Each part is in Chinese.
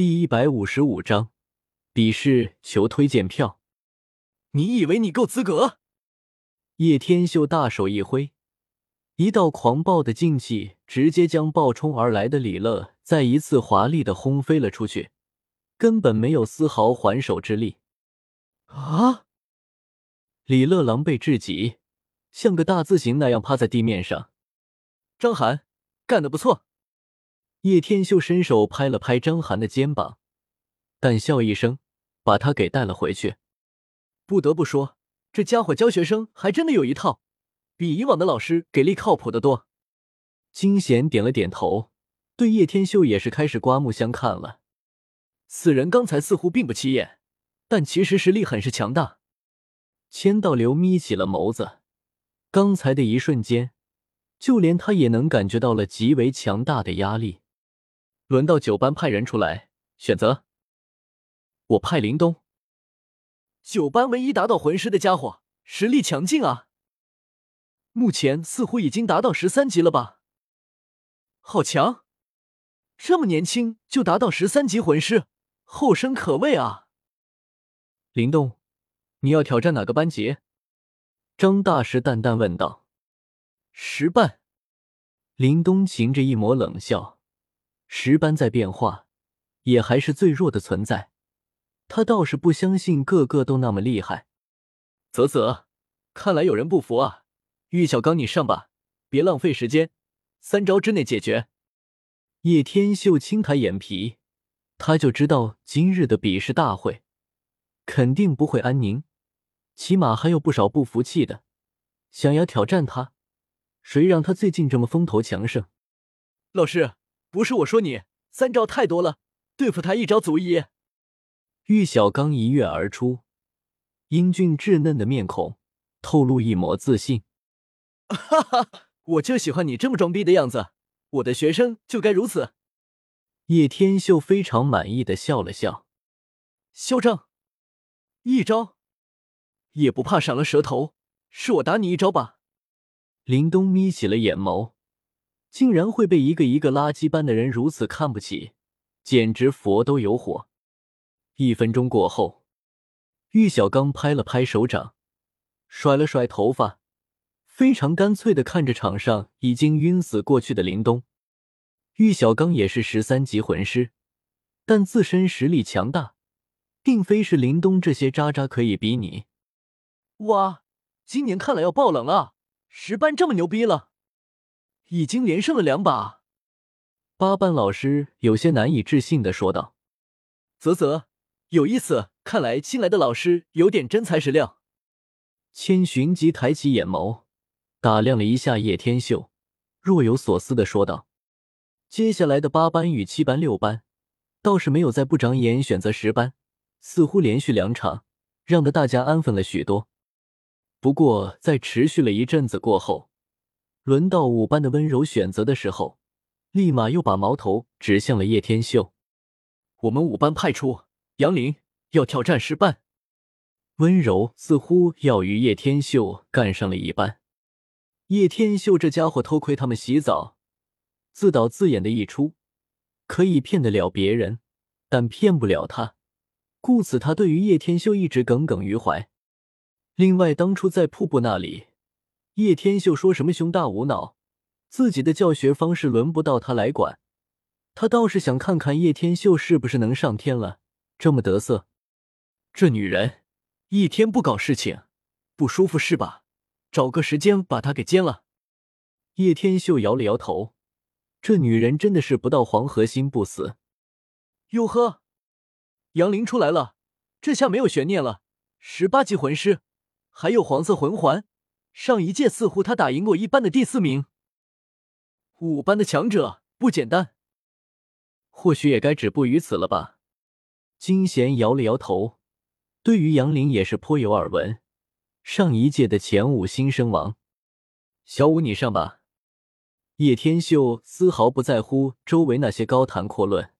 第一百五十五章，比试求推荐票。你以为你够资格？叶天秀大手一挥，一道狂暴的劲气直接将暴冲而来的李乐再一次华丽的轰飞了出去，根本没有丝毫还手之力。啊！李乐狼狈至极，像个大字形那样趴在地面上。张涵，干得不错。叶天秀伸手拍了拍张涵的肩膀，淡笑一声，把他给带了回去。不得不说，这家伙教学生还真的有一套，比以往的老师给力靠谱的多。金贤点了点头，对叶天秀也是开始刮目相看了。此人刚才似乎并不起眼，但其实实力很是强大。千道流眯起了眸子，刚才的一瞬间，就连他也能感觉到了极为强大的压力。轮到九班派人出来选择，我派林东。九班唯一达到魂师的家伙，实力强劲啊！目前似乎已经达到十三级了吧？好强！这么年轻就达到十三级魂师，后生可畏啊！林东，你要挑战哪个班级？张大师淡淡问道。十班。林东噙着一抹冷笑。石斑在变化，也还是最弱的存在。他倒是不相信个个都那么厉害。啧啧，看来有人不服啊！玉小刚，你上吧，别浪费时间，三招之内解决。叶天秀轻抬眼皮，他就知道今日的比试大会肯定不会安宁，起码还有不少不服气的，想要挑战他。谁让他最近这么风头强盛？老师。不是我说你，三招太多了，对付他一招足矣。玉小刚一跃而出，英俊稚嫩的面孔透露一抹自信。哈哈，我就喜欢你这么装逼的样子，我的学生就该如此。叶天秀非常满意的笑了笑。嚣张，一招也不怕闪了舌头，是我打你一招吧？林东眯起了眼眸。竟然会被一个一个垃圾般的人如此看不起，简直佛都有火。一分钟过后，玉小刚拍了拍手掌，甩了甩头发，非常干脆的看着场上已经晕死过去的林东。玉小刚也是十三级魂师，但自身实力强大，并非是林东这些渣渣可以比拟。哇，今年看来要爆冷了，十班这么牛逼了！已经连胜了两把，八班老师有些难以置信的说道：“啧啧，有意思，看来新来的老师有点真材实料。”千寻疾抬起眼眸，打量了一下叶天秀，若有所思的说道：“接下来的八班与七班、六班倒是没有再不长眼，选择十班，似乎连续两场让得大家安分了许多。不过在持续了一阵子过后。”轮到五班的温柔选择的时候，立马又把矛头指向了叶天秀。我们五班派出杨林，要挑战十班。温柔似乎要与叶天秀干上了一般。叶天秀这家伙偷窥他们洗澡，自导自演的一出，可以骗得了别人，但骗不了他，故此他对于叶天秀一直耿耿于怀。另外，当初在瀑布那里。叶天秀说什么胸大无脑，自己的教学方式轮不到他来管。他倒是想看看叶天秀是不是能上天了，这么得瑟。这女人一天不搞事情，不舒服是吧？找个时间把她给奸了。叶天秀摇了摇头，这女人真的是不到黄河心不死。哟呵，杨林出来了，这下没有悬念了。十八级魂师，还有黄色魂环。上一届似乎他打赢过一班的第四名，五班的强者不简单，或许也该止步于此了吧。金贤摇了摇头，对于杨林也是颇有耳闻，上一届的前五新生王。小五你上吧。叶天秀丝毫不在乎周围那些高谈阔论。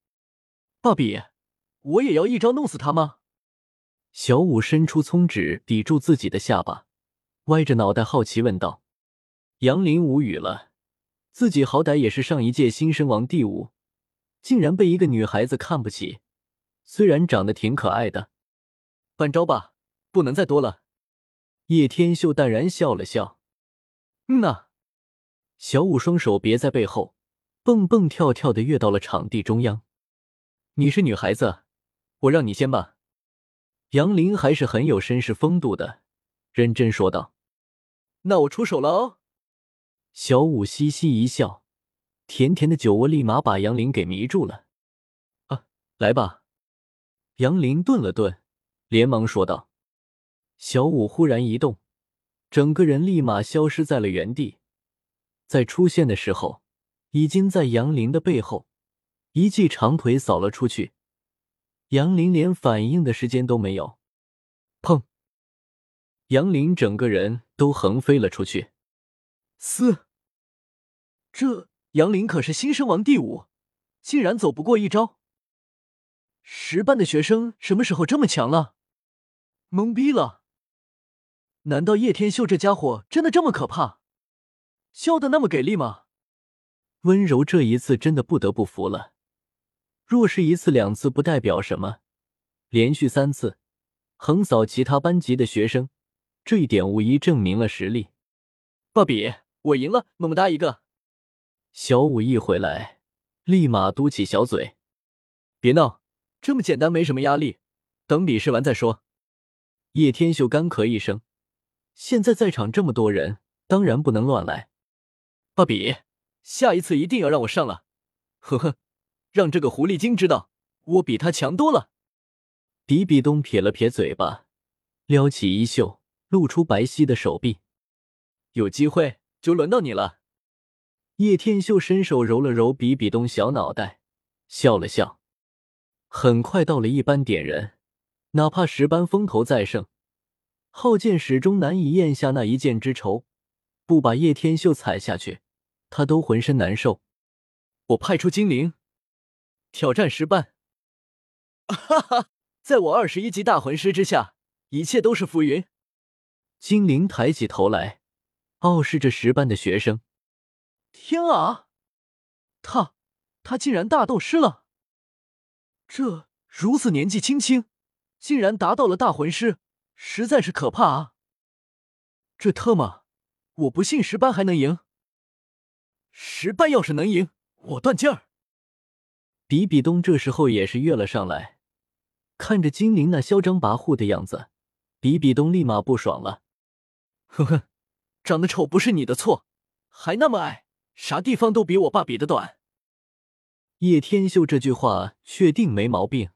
爸比，我也要一招弄死他吗？小五伸出葱指抵住自己的下巴。歪着脑袋好奇问道：“杨林无语了，自己好歹也是上一届新生王第五，竟然被一个女孩子看不起，虽然长得挺可爱的。半招吧，不能再多了。叶天秀淡然笑了笑。嗯呐。小五双手别在背后，蹦蹦跳跳的跃到了场地中央。你是女孩子，我让你先吧。杨林还是很有绅士风度的，认真说道：“那我出手了哦。”小五嘻嘻一笑，甜甜的酒窝立马把杨林给迷住了。啊，来吧！杨林顿了顿，连忙说道。小五忽然一动，整个人立马消失在了原地。在出现的时候，已经在杨林的背后，一记长腿扫了出去。杨林连反应的时间都没有，砰！杨林整个人都横飞了出去。嘶！这杨林可是新生王第五，竟然走不过一招。十班的学生什么时候这么强了？懵逼了！难道叶天秀这家伙真的这么可怕？笑的那么给力吗？温柔这一次真的不得不服了。若是一次两次不代表什么，连续三次横扫其他班级的学生，这一点无疑证明了实力。爸比，我赢了，么么哒一个。小五一回来，立马嘟起小嘴，别闹，这么简单，没什么压力，等比试完再说。叶天秀干咳一声，现在在场这么多人，当然不能乱来。爸比，下一次一定要让我上了，呵呵，让这个狐狸精知道我比他强多了。比比东撇了撇嘴巴，撩起衣袖，露出白皙的手臂。有机会就轮到你了。叶天秀伸手揉了揉比比东小脑袋，笑了笑。很快到了一班点人，哪怕十班风头再盛，浩剑始终难以咽下那一剑之仇，不把叶天秀踩下去。他都浑身难受。我派出精灵挑战石斑。哈哈，在我二十一级大魂师之下，一切都是浮云。精灵抬起头来，傲视着十班的学生。天啊，他他竟然大斗师了！这如此年纪轻轻，竟然达到了大魂师，实在是可怕啊！这特么，我不信十班还能赢。十班要是能赢，我断劲儿。比比东这时候也是跃了上来，看着精灵那嚣张跋扈的样子，比比东立马不爽了。呵呵，长得丑不是你的错，还那么矮，啥地方都比我爸比的短。叶天秀这句话确定没毛病。